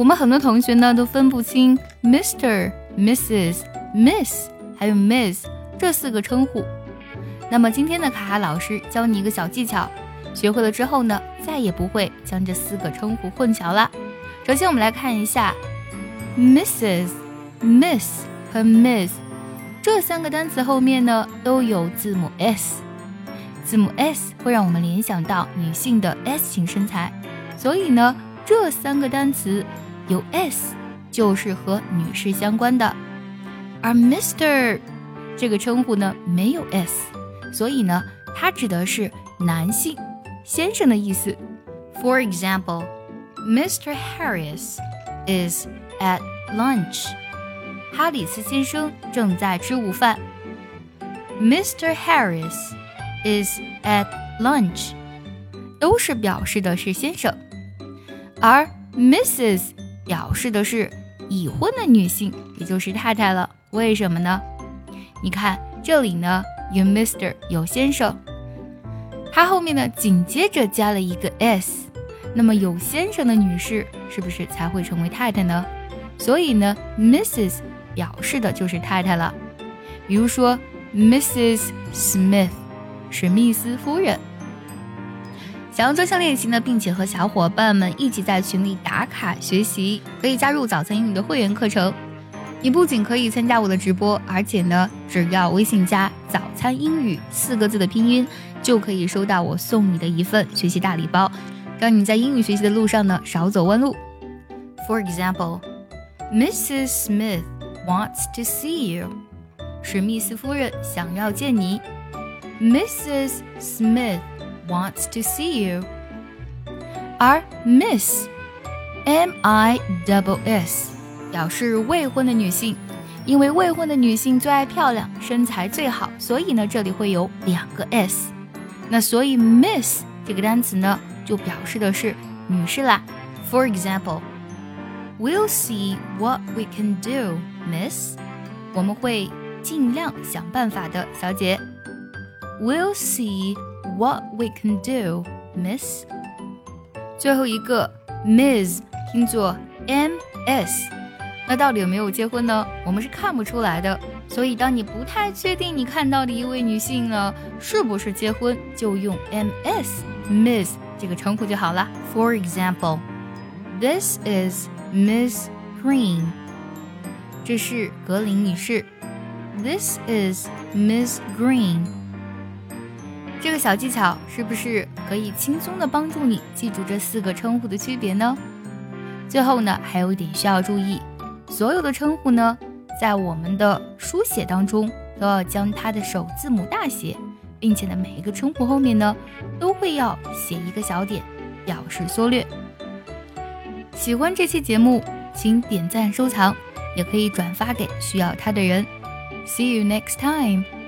我们很多同学呢都分不清 Mr、Mrs、Miss 还有 Miss 这四个称呼。那么今天的卡卡老师教你一个小技巧，学会了之后呢，再也不会将这四个称呼混淆了。首先我们来看一下 Mrs、Miss 和 Miss 这三个单词后面呢都有字母 S，字母 S 会让我们联想到女性的 S 型身材，所以呢这三个单词。有 s 就是和女士相关的，而 mister 这个称呼呢没有 s，所以呢它指的是男性先生的意思。For example, Mister Harris is at lunch. 哈里斯先生正在吃午饭。Mister Harris is at lunch，都是表示的是先生，而 Mrs. 表示的是已婚的女性，也就是太太了。为什么呢？你看这里呢，有 Mister 有先生，它后面呢紧接着加了一个 s，那么有先生的女士是不是才会成为太太呢？所以呢，Mrs. 表示的就是太太了。比如说 Mrs. Smith，史密斯夫人。想要专项练习呢，并且和小伙伴们一起在群里打卡学习，可以加入早餐英语的会员课程。你不仅可以参加我的直播，而且呢，只要微信加“早餐英语”四个字的拼音，就可以收到我送你的一份学习大礼包，让你在英语学习的路上呢少走弯路。For example, Mrs. Smith wants to see you. 史密斯夫人想要见你。Mrs. Smith. wants to see you. 而 Miss M I double S 表示未婚的女性，因为未婚的女性最爱漂亮，身材最好，所以呢这里会有两个 S。那所以 Miss 这个单词呢就表示的是女士啦。For example, we'll see what we can do, Miss. 我们会尽量想办法的，小姐。We'll see what we can do, Miss。最后一个 Miss 听作 M S，那到底有没有结婚呢？我们是看不出来的。所以当你不太确定你看到的一位女性呢是不是结婚，就用 M S Miss 这个称呼就好了。For example, this is Miss Green。这是格林女士。This is Miss Green。这个小技巧是不是可以轻松的帮助你记住这四个称呼的区别呢？最后呢，还有一点需要注意，所有的称呼呢，在我们的书写当中都要将它的首字母大写，并且呢，每一个称呼后面呢，都会要写一个小点，表示缩略。喜欢这期节目，请点赞收藏，也可以转发给需要它的人。See you next time.